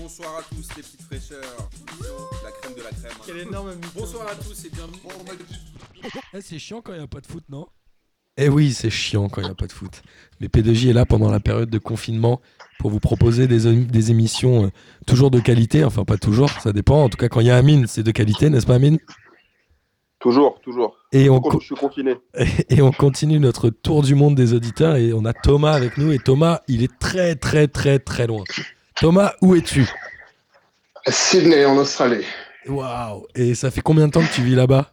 Bonsoir à tous les petites fraîcheurs. La crème de la crème. hein. Quel énorme. Bonsoir à tous et bienvenue. Eh, c'est chiant quand il n'y a pas de foot, non? Eh oui, c'est chiant quand il n'y a pas de foot. Mais P2J est là pendant la période de confinement pour vous proposer des, des émissions euh, toujours de qualité. Enfin, pas toujours, ça dépend. En tout cas, quand il y a Amine, c'est de qualité, n'est-ce pas, Amine? Toujours, toujours. et on, Je suis confiné. et on continue notre tour du monde des auditeurs et on a Thomas avec nous. Et Thomas, il est très, très, très, très loin. Thomas, où es-tu? Sydney, en Australie. Waouh Et ça fait combien de temps que tu vis là-bas?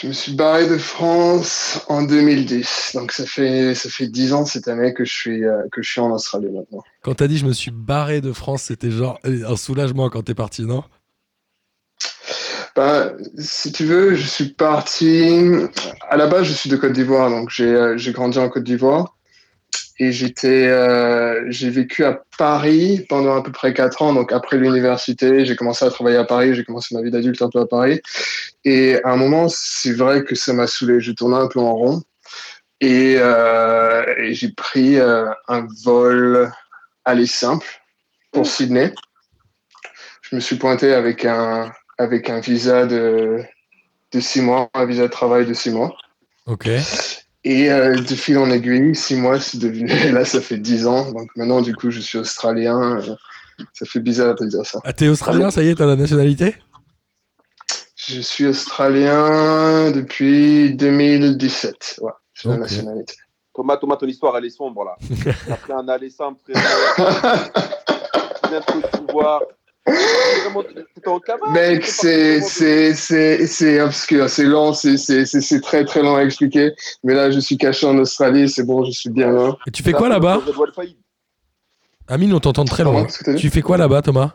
Je me suis barré de France en 2010. Donc ça fait ça fait 10 ans cette année que je suis euh, que je suis en Australie maintenant. Quand t'as dit je me suis barré de France, c'était genre euh, un soulagement quand t'es parti, non? Ben, si tu veux, je suis parti à la base je suis de Côte d'Ivoire donc j'ai euh, j'ai grandi en Côte d'Ivoire et j'étais euh, j'ai vécu à Paris pendant à peu près 4 ans donc après l'université, j'ai commencé à travailler à Paris, j'ai commencé ma vie d'adulte un peu à Paris et à un moment, c'est vrai que ça m'a saoulé, je tournais un peu en rond et, euh, et j'ai pris euh, un vol aller simple pour Sydney. Je me suis pointé avec un avec un visa de de six mois, un visa de travail de six mois. Ok. Et euh, de fil en aiguille, six mois, c'est devenu. Là, ça fait dix ans. Donc maintenant, du coup, je suis australien. Euh, Ça fait bizarre de dire ça. Ah, t'es australien, ça y est, t'as la nationalité? Je suis australien depuis 2017. Ouais, c'est la Ok. nationalité. Thomas, Thomas, ton histoire, elle est sombre là. T'as pris un aller simple, frérot. Tu viens de Côte d'Ivoire. Mec, c'est, c'est, c'est, c'est obscur, c'est lent, c'est, c'est, c'est, c'est très très lent à expliquer. Mais là, je suis caché en Australie, c'est bon, je suis bien là. Et tu fais quoi là-bas? Amine, on t'entend très loin. Tu fais quoi là-bas, Thomas?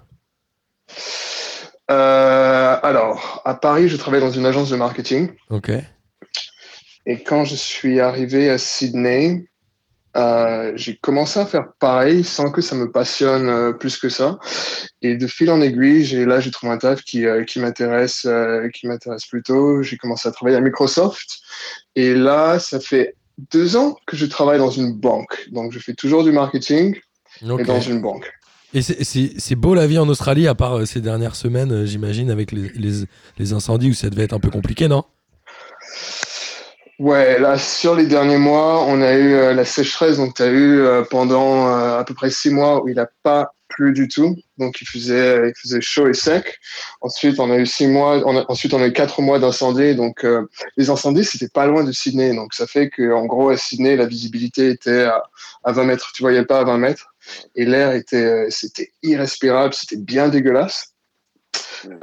Euh, alors, à Paris, je travaille dans une agence de marketing. Ok. Et quand je suis arrivé à Sydney, euh, j'ai commencé à faire pareil sans que ça me passionne euh, plus que ça. Et de fil en aiguille, j'ai là j'ai trouvé un taf qui euh, qui m'intéresse qui m'intéresse plutôt. J'ai commencé à travailler à Microsoft. Et là, ça fait deux ans que je travaille dans une banque. Donc je fais toujours du marketing Ok. et dans une banque. Et c'est- beau la vie en Australie, à part ces dernières semaines, j'imagine, avec les, les, les incendies où ça devait être un peu compliqué, non? Ouais, là, sur les derniers mois, on a eu euh, la sécheresse. Donc, tu as eu euh, pendant euh, à peu près six mois où il n'a pas plu du tout. Donc, il faisait, il faisait chaud et sec. Ensuite, on a eu six mois. Ensuite, on a eu quatre mois d'incendie. Donc, les incendies, c'était pas loin de Sydney. Donc, ça fait que, en gros, à Sydney, la visibilité était à, à 20 mètres. Tu voyais pas à 20 mètres. Et l'air était, c'était irrespirable. C'était bien dégueulasse.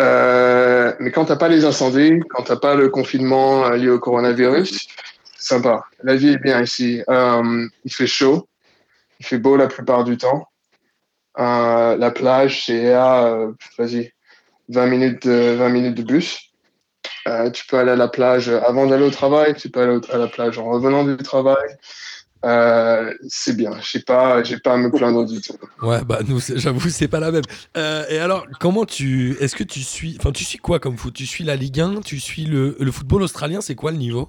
Euh, mais quand t'as pas les incendies, quand t'as pas le confinement euh, lié au coronavirus, c'est sympa. La vie est bien ici. Euh, il fait chaud, il fait beau la plupart du temps. La plage, c'est à, vas-y, 20 minutes de, 20 minutes de bus. Tu peux aller à la plage avant d'aller au travail, tu peux aller à la plage en revenant du travail. Euh, c'est bien. J'ai pas, j'ai pas à me plaindre du tout. Ouais, bah nous, j'avoue, c'est pas la même. Euh, et alors, comment tu. Est-ce que tu suis. Enfin, tu suis quoi comme foot? Tu suis la Ligue 1 Tu suis le, le football australien? C'est quoi le niveau?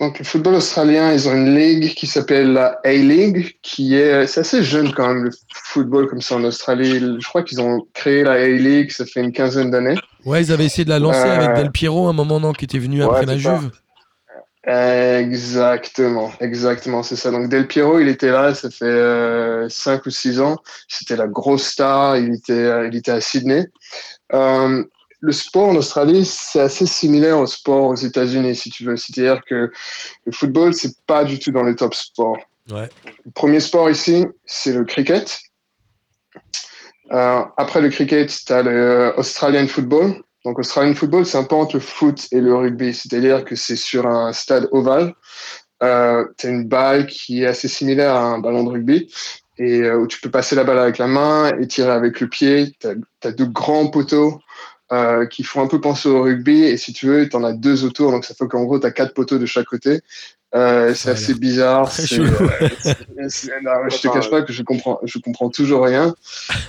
Donc, le football australien, ils ont une ligue qui s'appelle la A-League, qui est, c'est assez jeune quand même, le football comme ça en Australie. Je crois qu'ils ont créé la A-League, ça fait une quinzaine d'années. Ouais, ils avaient essayé de la lancer Euh, avec Del Piero à un moment, non Qui était venu ouais, après la ça. Exactement, exactement, c'est ça. Donc, Del Piero, il était là, ça fait euh, 5 ou 6 ans. C'était la grosse star, il était, il était à Sydney. Euh, le sport en Australie, c'est assez similaire au sport aux États-Unis, si tu veux. C'est-à-dire que le football, c'est pas du tout dans les top sports. Ouais. Le premier sport ici, c'est le cricket. Euh, après le cricket, tu as le Australian football. Donc, Australian football, c'est un peu entre le foot et le rugby. C'est-à-dire que c'est sur un stade ovale. Euh, tu as une balle qui est assez similaire à un ballon de rugby et euh, où tu peux passer la balle avec la main et tirer avec le pied. Tu as, deux grands poteaux euh, qui font un peu penser au rugby. Et si tu veux, tu en as deux autour. Donc, ça fait qu'en gros, tu as quatre poteaux de chaque côté. Euh, c'est assez bizarre. très c'est- chelou. euh, non, je te cache pas que je comprends, je comprends toujours rien.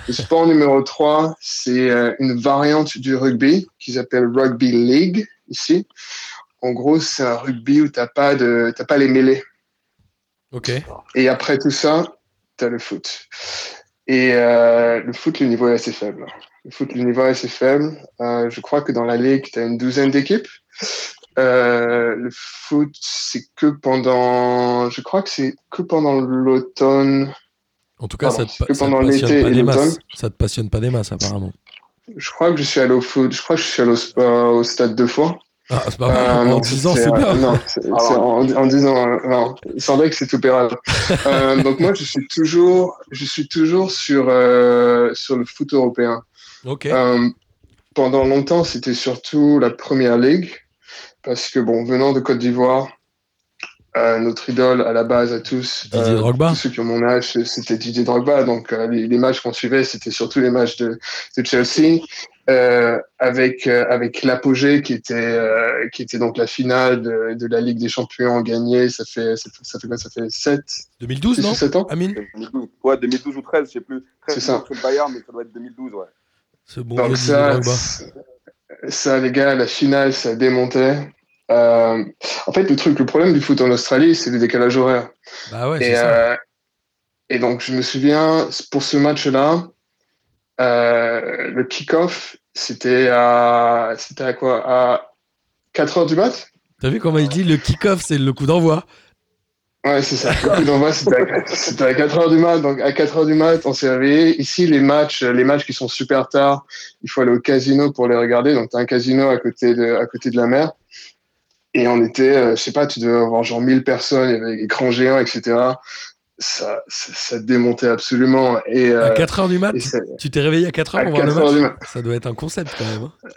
Le sport numéro 3, c'est euh, une variante du rugby qui s'appelle Rugby League ici. En gros, c'est un rugby où t'as pas de, t'as pas les mêlées. Ok. Et après tout ça, t'as le foot. Et euh, le foot, le niveau est assez faible. Le foot, le niveau est assez faible. Euh, je crois que dans la ligue, tu as une douzaine d'équipes. Euh, le foot, c'est que pendant, je crois que c'est que pendant l'automne. En tout cas, Pardon, ça te, passionne pas des masses. Ça te passionne pas des masses, apparemment. Je crois que je suis allé au foot. Je crois que je suis allé au, euh, au stade deux fois. Ah, c'est pas. Euh, en non, 10 ans, c'est, bien. Non, Ah, en, en 10 ans, euh, non. Il semblait que c'est tout pérable. euh, donc moi, je suis toujours, je suis toujours sur, euh, sur le foot européen. Ok. Euh, pendant longtemps, c'était surtout la première ligue, parce que bon, venant de Côte d'Ivoire, euh, notre idole à la base à tous, euh, Drogba. tous ceux qui ont mon âge, c'était Didier Drogba. Donc euh, les, les matchs qu'on suivait, c'était surtout les matchs de, de Chelsea, euh, avec euh, avec l'apogée qui était euh, qui était donc la finale de, de la Ligue des Champions gagnée. Ça fait ça fait, ça fait quoi? Ça fait 7, 2012, 6 non ou 7 ans. Amine 2012. Ouais, 2012 ou 13, je sais plus. 13, C'est ça. Bayern, mais ça doit être 2012, ouais. Ce bon Donc ça, Drogba. Ça, les gars, la finale, ça démontait. Euh, en fait, le truc, le problème du foot en Australie, c'est le décalage horaire. Bah ouais, et, c'est ça. euh, et donc, je me souviens, pour ce match-là, euh, le kick-off, c'était à, c'était à quoi? À 4 heures du mat? T'as vu comment il dit le kick-off, c'est le coup d'envoi Ouais, c'est ça. Le coup d'envoi, c'était à, c'était à 4 heures du mat. Donc, à 4 heures du mat, on s'est réveillé. Ici, les matchs, les matchs qui sont super tard, il faut aller au casino pour les regarder. Donc, tu as un casino à côté de, à côté de la mer. Et on était, euh, je sais pas, tu devais avoir genre 1000 personnes, il y avait des écrans géants, etc. Ça, ça, ça démontait absolument. Et, À euh, 4h du mat Tu t'es réveillé à 4h à pour voir le 4 heures match mat. Ça doit être un concept quand même. hein.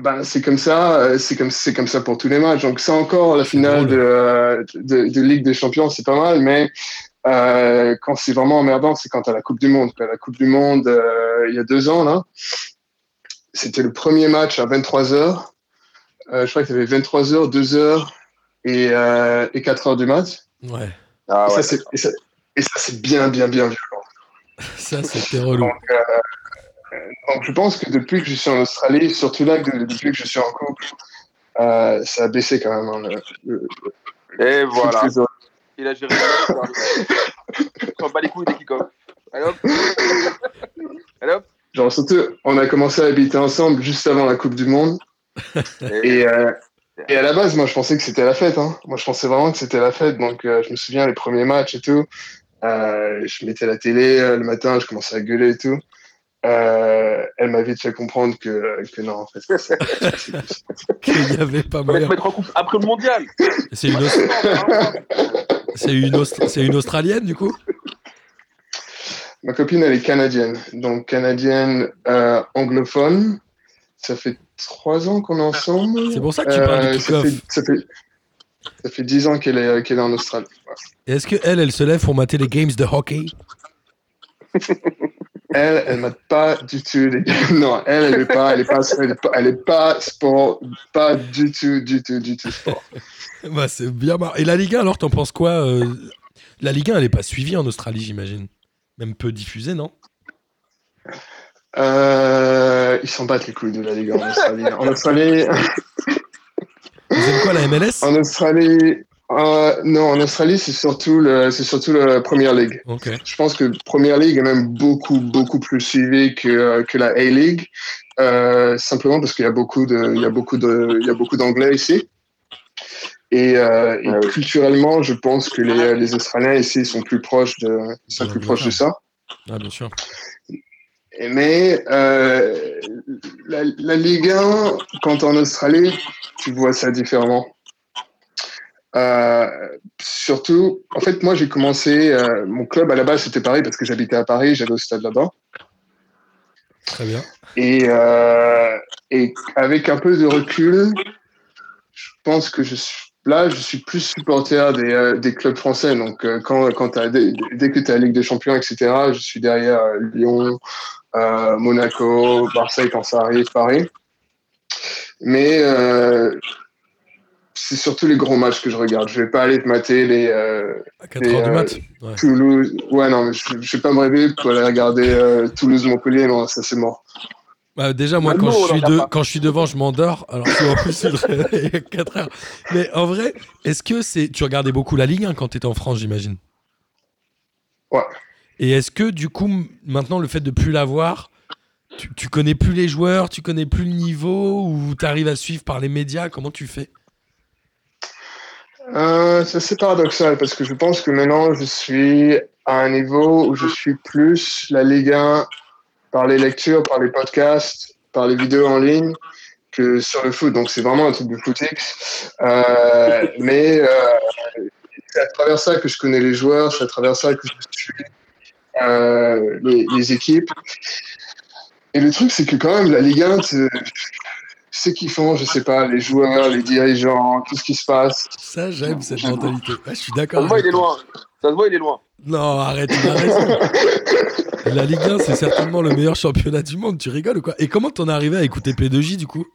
Ben, c'est comme ça, euh, c'est comme c'est comme ça pour tous les matchs. Donc ça encore la finale de, de, de Ligue des Champions, c'est pas mal, mais euh, quand c'est vraiment emmerdant, c'est quand à la Coupe du Monde. À la Coupe du Monde, euh, il y a deux ans là, c'était le premier match à 23 h je crois qu'il y avait 23 h 2 h et, euh, et 4 heures du match. Ouais. Ah et, ouais. ça, c'est, et, ça, et ça, c'est bien, bien, bien violent. Ça, c'était relou. Donc, euh, donc, je pense que depuis que je suis en Australie, surtout là, que depuis que je suis en couple, euh, ça a baissé quand même. hein, le- le- Et voilà. Il a géré. On bat les couilles des kick-off. Allez hop. Allez hop. Genre, surtout, on a commencé à habiter ensemble juste avant la Coupe du Monde. Et, Et, euh, et à la base, moi, je pensais que c'était la fête. Hein. Moi, je pensais vraiment que c'était la fête. Donc, euh, je me souviens, les premiers matchs et tout, euh, je mettais la télé euh, le matin, je commençais à gueuler et tout. Euh, elle m'a vite fait comprendre que, que non, en fait. c'est- c'est- c'est- Il y avait pas couple après le mondial. C'est une, Aus- c'est une, Aust- c'est une Australienne du coup? Ma copine, elle est canadienne. Donc, canadienne euh, anglophone. Ça fait trois ans qu'on est ensemble. C'est pour ça que tu parles Euh, du ça, fait, ça, fait, ça fait dix ans qu'elle est, qu'elle est en Australie. Ouais. Et Est-ce qu'elle, elle se lève pour mater les games de hockey? Elle, elle m'a pas du tout. Non, elle, elle est pas, elle est pas, elle est pas, elle est pas sport, pas du tout, du tout, du tout sport. Bah, c'est bien marrant. Et la Ligue 1, alors, t'en penses quoi euh, La Ligue 1, elle est pas suivie en Australie, j'imagine. Même peu diffusée, non? Euh, ils s'en battent les couilles de la Ligue en Australie. En Australie, Vous aimez quoi, la MLS en Australie, euh, non, en Australie, c'est surtout le, c'est surtout la Première Ligue. Ok. Je pense que Première Ligue est même beaucoup, beaucoup plus suivie que, que la A-League, euh, simplement parce qu'il y a beaucoup de, il y a beaucoup de, il y a beaucoup d'anglais ici. Et, euh, et Ah culturellement, je pense que les, les Australiens ici sont plus proches de, sont plus proches de ça. Ah, bien sûr. Et Mais euh, la, la Ligue 1, quand en Australie, tu vois ça différemment. Euh, surtout, en fait, moi j'ai commencé, euh, mon club à la base c'était Paris parce que j'habitais à Paris, j'allais au stade là-bas. Très bien. Et, euh, et avec un peu de recul, je pense que je suis, là, je suis plus supporter des, des clubs français. Donc, quand, quand dès, dès que tu es à la Ligue des Champions, etc., je suis derrière Lyon, Monaco, Marseille quand ça arrive, Paris. Mais c'est surtout les gros matchs que je regarde. Je vais pas aller te mater les euh, À 4h Et, du euh, mat. Ouais. Toulouse. Ouais, non, mais je, je vais pas me réveiller pour aller regarder euh, Toulouse-Montpellier. Non, ça c'est mort. Bah, déjà, moi, Bah, quand, je suis en a de- pas. quand je suis devant, je m'endors. Alors, vois, en plus, réveille à 4 heures. Mais en vrai, est-ce que c'est. Tu regardais beaucoup la Ligue 1 quand tu étais en France, j'imagine? Ouais. Et est-ce que du coup, maintenant, le fait de plus l'avoir, tu, tu connais plus les joueurs, tu connais plus le niveau, ou tu arrives à suivre par les médias Comment tu fais? Euh, c'est assez paradoxal parce que je pense que maintenant je suis à un niveau où je suis plus la Ligue 1 par les lectures, par les podcasts, par les vidéos en ligne que sur le foot. Donc c'est vraiment un truc de footix. Euh, mais euh, c'est à travers ça que je connais les joueurs, c'est à travers ça que je suis euh, les, les équipes. Et le truc, c'est que quand même, la Ligue 1, sais qu'ils font, je sais pas, les joueurs, les dirigeants, tout ce qui se passe. Ça, j'aime cette mentalité. Ouais, je suis Ça d'accord. se voit, il est loin. Ça se voit, il est loin. Non, arrête, tu as raison. La Ligue 1, c'est certainement le meilleur championnat du monde. Tu rigoles ou quoi? Et comment t'en es arrivé à écouter P2J du coup?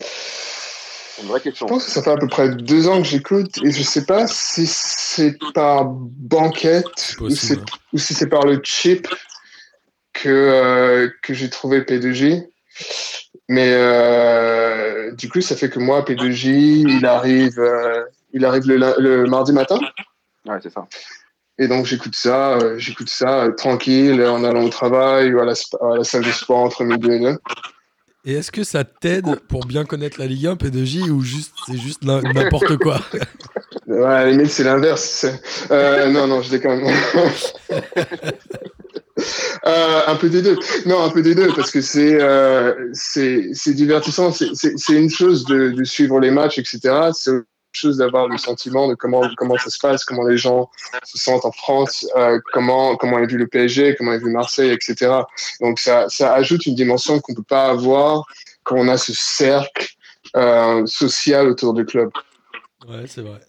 C'est une vraie question. Je pense que ça fait à peu près deux ans que j'écoute et je sais pas si c'est par banquette Possible. ou si c'est par le chip que, euh, que j'ai trouvé P2J. Mais euh, du coup, ça fait que moi, P2J, il arrive, euh, il arrive le, le mardi matin. Ouais, c'est ça. Et donc, j'écoute ça, euh, j'écoute ça euh, tranquille en allant au travail ou à la, sp- à la salle de sport entre midi et deux. Et est-ce que ça t'aide pour bien connaître la Ligue 1, P2J, ou juste c'est juste n'im- n'importe quoi? Ouais, à la limite, c'est l'inverse. Euh, non, non, je déconne. Euh, un peu des deux. Non, un peu des deux, parce que c'est euh, divertissant. C'est- une chose de, suivre les matchs, etc. C'est autre chose d'avoir le sentiment de comment comment ça se passe, comment les gens se sentent en France, euh, comment comment est vu le PSG, comment est vu Marseille, etc. Donc ça ça ajoute une dimension qu'on peut pas avoir quand on a ce cercle euh, social autour du club. Ouais, c'est vrai.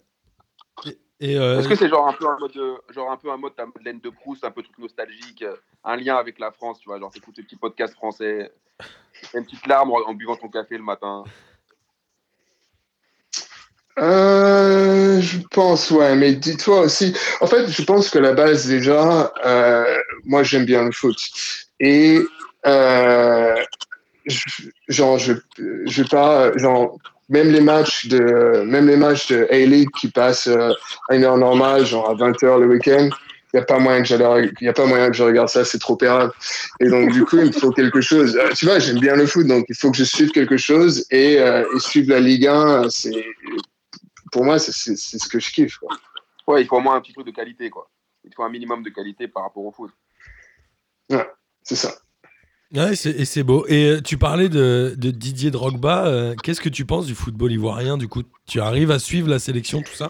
Euh, Est-ce que c'est genre un peu un mode, de- genre un peu un mode Madeleine de Proust, un peu truc nostalgique, euh, un lien avec la France, tu vois, genre t'écoutes ce petit podcast français, t'as une petite larme en, en buvant ton café le matin? Euh, je pense, ouais, mais dis-toi aussi. En fait, je pense que la base, déjà, euh, moi, j'aime bien le foot. Et, euh, genre, je, je pas, genre, même les matchs de, même les matchs de A-League qui passent euh, à une heure normale, genre à 20h le week-end, il n'y a pas moyen que y a pas moyen que je regarde ça, c'est trop pérable. Et donc, du coup, il me faut quelque chose. Euh, tu vois, j'aime bien le foot, donc il faut que je suive quelque chose et, euh, et suivre la Ligue 1, c'est, pour moi, c'est ce que je kiffe. Quoi. Ouais, il faut au moins un petit truc de qualité, quoi. Il faut un minimum de qualité par rapport au foot. C'est ça. Ouais, et c'est beau. Et euh, tu parlais de, de Didier Drogba. euh, Qu'est-ce que tu penses du football ivoirien Du coup, tu arrives à suivre la sélection, tout ça?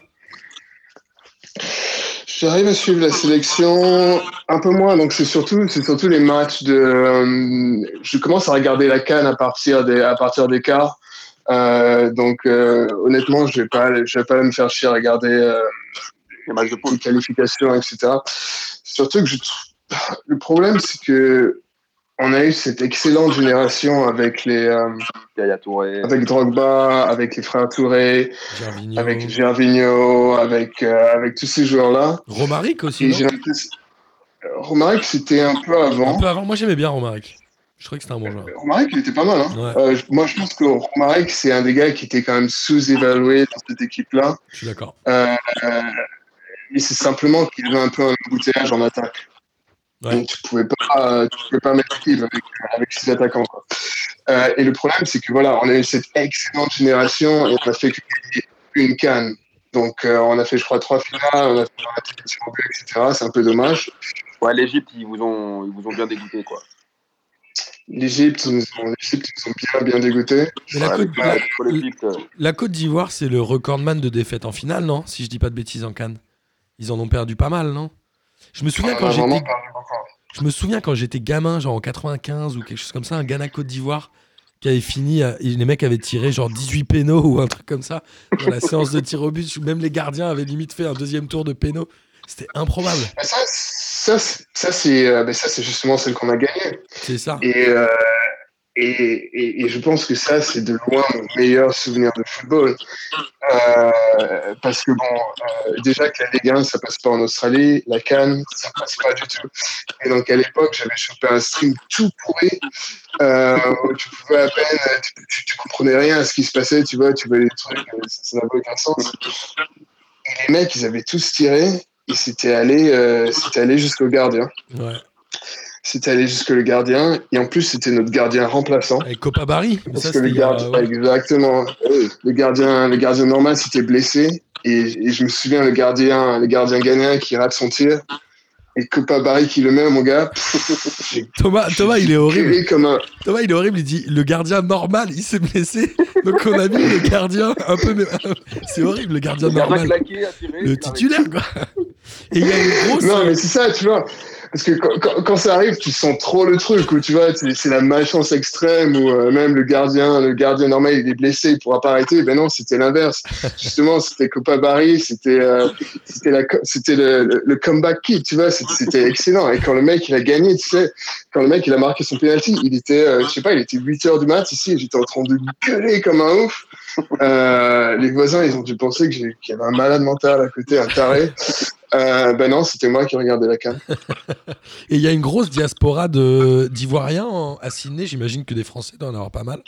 J'arrive à suivre la sélection un peu moins, donc c'est surtout, c'est surtout les matchs de. euh, je commence à regarder la canne à partir des, à partir des quarts. Euh, donc euh, honnêtement, je vais pas, je vais pas me faire chier à regarder euh, Les matchs de qualifications, etc. Surtout que je trouve- le problème, c'est que on a eu cette excellente génération avec les, euh, Yaya Touré. avec Drogba, avec les frères Touré, Gervinho. avec Gervinho, avec, euh, avec tous ces joueurs-là. Romaric aussi. Non euh, Romaric, c'était un peu Un avant. peu avant. Moi, j'aimais bien Romaric. Je trouvais que c'était un bon joueur. Romaric, il était pas mal. Hein. Ouais. Euh, moi, je pense que Romaric, c'est un des gars qui était quand même sous-évalué dans cette équipe-là. Je suis d'accord. Euh, euh, et c'est simplement qu'il avait un peu un embouteillage en attaque. Ouais. Donc, tu pouvais pas, euh, tu pouvais pas mettre l'équipe avec, avec six attaquants. Quoi. Euh, et le problème, c'est que voilà, on a eu cette excellente génération et on a fait une canne. Donc, euh, on a fait, je crois, trois finales, on a fait en but, etc. C'est un peu dommage. Ouais, l'Egypte, ils vous ont, ils vous ont bien dégoûté, quoi. L'Égypte, ils ils nous ont bien, bien dégoûtés. Mais la, Ouais, Côte, avec la, la- pour l'Égypte, la Côte d'Ivoire, c'est le recordman de défaites en finale, non? Si je dis pas de bêtises en Cannes. Ils en ont perdu pas mal, non? Je me souviens On quand a vraiment j'étais perdu beaucoup. Je me souviens quand j'étais gamin, genre en 95 ou quelque chose comme ça, un Ghana Côte d'Ivoire qui avait fini, et les mecs avaient tiré genre 18 pénaux ou un truc comme ça dans la séance de tir au but. où Même les gardiens avaient limite fait un deuxième tour de pénaux. C'était improbable. Mais Ça, ça, c'est- ça, c'est, euh, ça, c'est justement celle qu'on a gagnée. C'est ça. Et, euh, et, je pense que ça, c'est de loin mon meilleur souvenir de football. Euh, parce que bon, euh, déjà que la Ligue 1, ça passe pas en Australie, la Cannes, ça passe pas du tout. Et donc à l'époque, j'avais chopé un stream tout pourri, euh, où tu pouvais à peine, tu, comprenais rien à ce qui se passait, tu vois, tu voyais les trucs, ça n'avait aucun sens. Et les mecs, ils avaient tous tiré. et c'était allé, allé jusqu'au gardien. Ouais. C'était allé jusque le gardien. Et en plus, c'était notre gardien remplaçant. Avec Copa Barry. Parce ça, que le gardien, ouais. exactement. Le gardien, le gardien normal s'était blessé. Et, et je me souviens, le gardien, le gardien gagnant qui rate son tir. Et Copa Barry qui le met, mon gars. Thomas, Thomas, il est horrible. comme un. Thomas, il est horrible. Il dit le gardien normal, il s'est blessé. Donc on a mis le gardien un peu. C'est horrible, le gardien normal. claqué, attiré, Le titulaire, quoi. Et il y a une grosse. Non, mais c'est ça, tu vois. Parce que quand, quand- quand ça arrive, tu sens trop le truc, où tu vois, c'est la malchance extrême, où euh, même le gardien, le gardien normal, il est blessé, il pourra pas arrêter. Ben non, c'était l'inverse. Justement, c'était Copa Barry, c'était euh, c'était la co- c'était le, le, le comeback kick, tu vois, c'était- excellent. Et quand le mec, il a gagné, tu sais, quand le mec, il a marqué son penalty, il était, euh, je sais pas, il était 8 heures du mat ici, j'étais en train de gueuler comme un ouf. Euh, les voisins, ils ont dû penser que qu'il y avait un malade mental à côté, un taré. Euh, ben non, c'était moi qui regardais la cam. Et il y a une grosse diaspora d'Ivoiriens en- à Sydney. J'imagine que des Français doivent en avoir pas mal.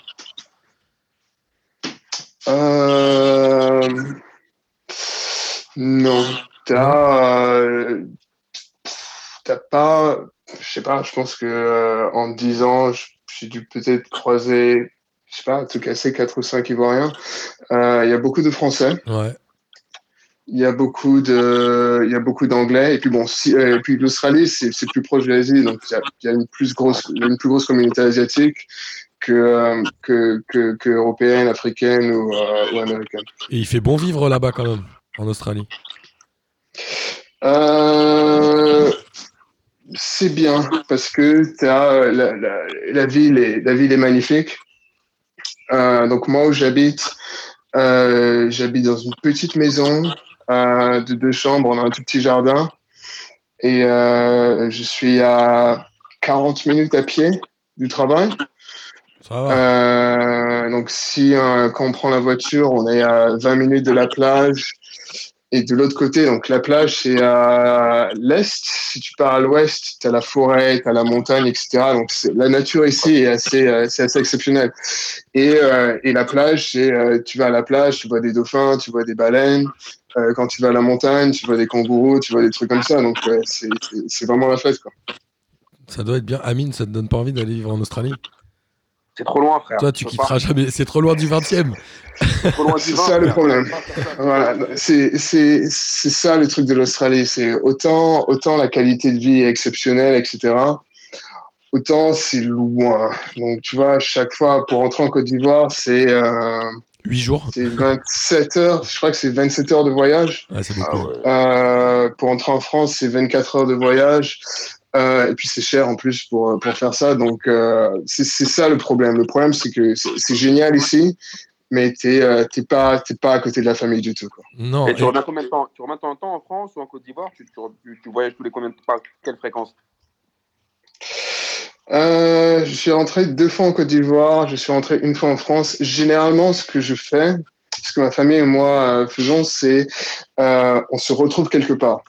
Euh... Non, t'as euh, pas, je sais pas, je pense que euh, en 10 ans, j'ai dû peut-être croiser, je sais pas, en tout cas, c'est 4 ou 5 Ivoiriens. Euh, Il y a beaucoup de Français, Ouais. Il y a beaucoup de, il y a beaucoup d'Anglais, et puis bon, si, euh, et puis l'Australie, c'est c'est plus proche de l'Asie, donc il y a, il y a une plus grosse, une plus grosse communauté asiatique que euh, que, que, que européenne, africaine ou, euh, ou américaine. Et il fait bon vivre là-bas quand même, en Australie. Euh, c'est bien parce que t'as, la, la, la ville est la ville est magnifique. Euh, donc moi où j'habite, j'habite dans une petite maison de deux chambres, on a un tout petit jardin et euh, je suis à 40 minutes à pied du travail. Ça va. Euh, donc si euh, quand on prend la voiture, on est à 20 minutes de la plage. Et de l'autre côté, donc la plage, c'est à l'est. Si tu pars à l'ouest, tu as la forêt, tu as la montagne, etc. Donc la nature ici est assez, euh, c'est assez exceptionnel. Et, euh, et la plage, c'est euh, tu vas à la plage, tu vois des dauphins, tu vois des baleines. Euh, quand tu vas à la montagne, tu vois des kangourous, tu vois des trucs comme ça. Donc ouais, c'est vraiment la fête. Quoi. Ça doit être bien. Amine, ça te donne pas envie d'aller vivre en Australie? C'est trop loin, frère. Toi, tu quitteras jamais. C'est trop loin du 20 e pas. Trop loin du C'est vin, ça le problème. Voilà, c'est c'est c'est ça le truc de l'Australie, c'est autant autant la qualité de vie est exceptionnelle, etc. Autant c'est loin. Donc tu vois, chaque fois pour rentrer en Côte d'Ivoire, c'est euh, 8 jours. c'est 27 heures. Je crois que c'est 27 heures de voyage. Ouais, c'est Ah ouais. Euh, pour entrer en France, c'est 24 heures de voyage. Euh, et puis c'est cher en plus pour, pour faire ça. Donc euh, c'est c'est ça le problème. Le problème, c'est que c'est génial ici, mais t'es euh, t'es pas, t'es pas à côté de la famille du tout. Quoi. Non. Et tu et- reviens combien de temps? Tu reviens combien de temps en France ou en Côte d'Ivoire? Tu, tu, tu- voyages tous les combien de par quelle fréquence? Euh, je suis rentré deux fois en Côte d'Ivoire, je suis rentré une fois en France. Généralement, ce que je fais, ce que ma famille et moi euh, faisons, c'est euh, on se retrouve quelque part.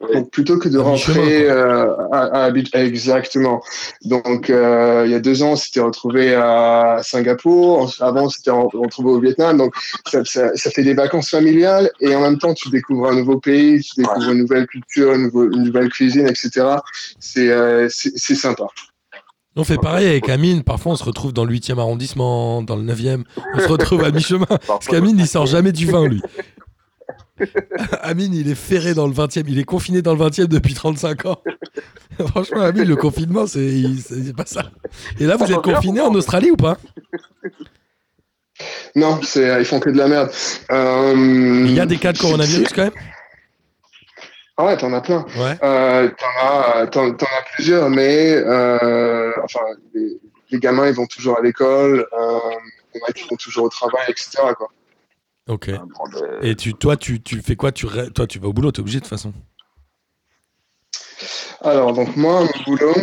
Ouais. Donc plutôt que de À rentrer euh, à, à Abidjan- exactement. Donc euh, il y a deux ans, on s'était retrouvé à Singapour. Avant, on s'était re- retrouvé au Vietnam. Donc ça, ça, ça fait des vacances familiales et en même temps, tu découvres un nouveau pays, tu découvres une nouvelle culture, une, nouveau- une nouvelle cuisine, etc. C'est euh, c'est c'est sympa. On fait pareil avec Amine. Parfois, on se retrouve dans le 8e arrondissement, dans le 9e. On se retrouve à mi-chemin. Parce qu'Amine, il sort jamais du 20, lui. Amine, il est ferré dans le 20e. Il est confiné dans le 20e depuis 35 ans. Franchement, Amine, le confinement, c'est pas ça. Et là, vous êtes confiné en Australie ou pas? Non, c'est ils font que de la merde. Euh, Il y a des cas de coronavirus quand même? Ah ouais, t'en as plein. Ouais. Euh, t'en as, t'en, t'en as plusieurs, mais euh, enfin, les, les gamins ils vont toujours à l'école, euh, les mecs ils vont toujours au travail, etc. Quoi. Ok. Ah, bordel. Et tu, toi, tu, tu fais quoi? Tu, Toi, tu vas au boulot, t'es obligé de toute façon. Alors donc moi, mon boulot,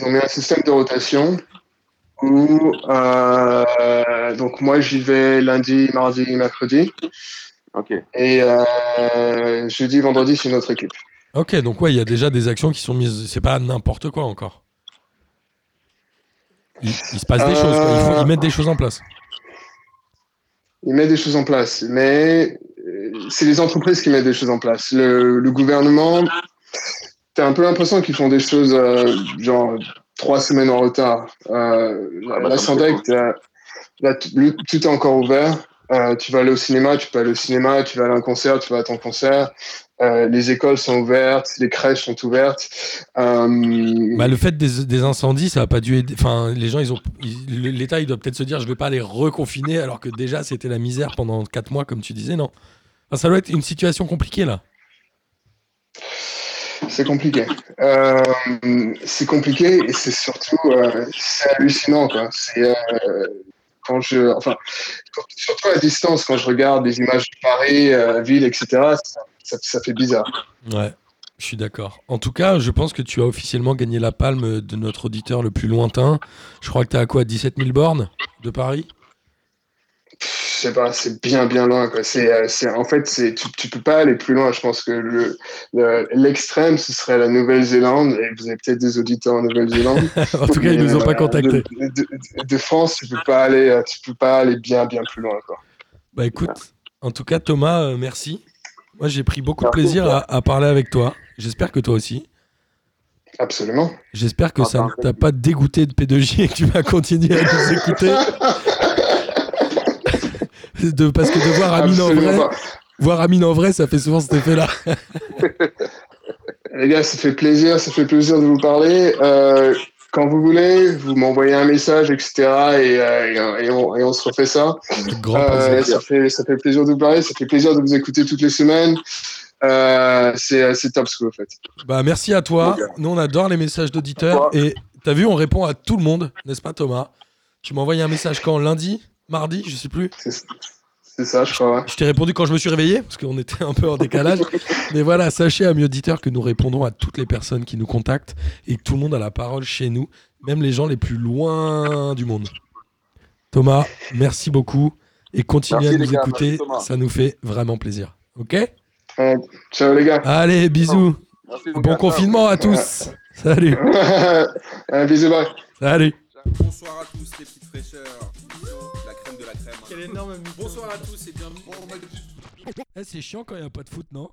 ils ont mis un système de rotation où euh, donc moi j'y vais lundi, mardi, mercredi Ok. et euh, jeudi, vendredi c'est une autre équipe. Ok, donc ouais, il y a déjà des actions qui sont mises. C'est pas n'importe quoi encore. Il, il se passe des Euh, choses, quoi. Il faut, ils mettent des choses en place. il met des choses en place. Mais c'est les entreprises qui mettent des choses en place. Le, le gouvernement, tu as un peu l'impression qu'ils font des choses euh, genre trois semaines en retard. Euh, Ah bah, la Sandec, t'as- là, tout est encore ouvert. Euh, tu vas aller au cinéma, tu peux aller au cinéma, tu vas aller à un concert, tu vas à ton concert. Euh, les écoles sont ouvertes, les crèches sont ouvertes. Euh, Bah, le fait des, des incendies, ça a pas dû aider. Enfin, les gens, ils ont. L'État, il doit peut-être se dire, je vais pas les reconfiner, alors que déjà, c'était la misère pendant 4 mois, comme tu disais, non? Enfin, Ça doit être une situation compliquée, là. C'est compliqué. Euh, c'est compliqué et c'est surtout c'est hallucinant quoi. Quand je enfin surtout à distance quand je regarde des images de Paris, euh, ville, etc. Ça, fait bizarre. Ouais, je suis d'accord. En tout cas, je pense que tu as officiellement gagné la palme de notre auditeur le plus lointain. Je crois que tu as à quoi 17 000 bornes de Paris? Sais pas, c'est bien bien loin quoi. C'est euh, c'est en fait c'est tu, tu peux pas aller plus loin. Je pense que le le- l'extrême ce serait la Nouvelle-Zélande et vous avez peut-être des auditeurs en Nouvelle-Zélande. En tout cas, ils nous ont pas Euh, contactés. De, de- de- de France, tu peux pas aller euh, tu peux pas aller bien bien plus loin quoi. Bah écoute, en tout cas, Thomas, euh, merci. Moi, j'ai pris beaucoup de plaisir à, à parler avec toi. J'espère que toi aussi. Absolument. J'espère que Ah, ça bah, ne t'a pas dégoûté de P2J et que tu vas continuer à nous écouter. De, parce que de voir Amine en vrai, pas. voir Amine en vrai, ça fait souvent cet effet-là. Les gars, ça fait plaisir, ça fait plaisir de vous parler. Euh, quand vous voulez, vous m'envoyez un message, etc. Et, euh, et, on, et on se refait ça. Euh, ça, fait, ça fait plaisir de vous parler, ça fait plaisir de vous écouter toutes les semaines. Euh, c'est top ce que vous faites. Bah merci à toi. Nous on adore les messages d'auditeurs et t'as vu on répond à tout le monde, n'est-ce pas Thomas? Tu m'as envoyé un message quand? Lundi, mardi, je sais plus. C'est ça, je crois. ouais. Je t'ai répondu quand je me suis réveillé parce qu'on était un peu en décalage. Mais voilà, sachez amis auditeurs que nous répondons à toutes les personnes qui nous contactent et que tout le monde a la parole chez nous, même les gens les plus loin du monde. Thomas, merci beaucoup et continuez Merci, à nous gars, écouter, merci, ça nous fait vraiment plaisir. Ok? Euh, ciao les gars. Allez, bisous. Merci, Bon gars. confinement à tous. Salut. Un bisou, bye. Salut. Bonsoir à tous les petites fraîcheurs. Quel énorme mytho. Bonsoir à tous et bienvenue. Eh, c'est chiant quand il n'y a pas de foot, non?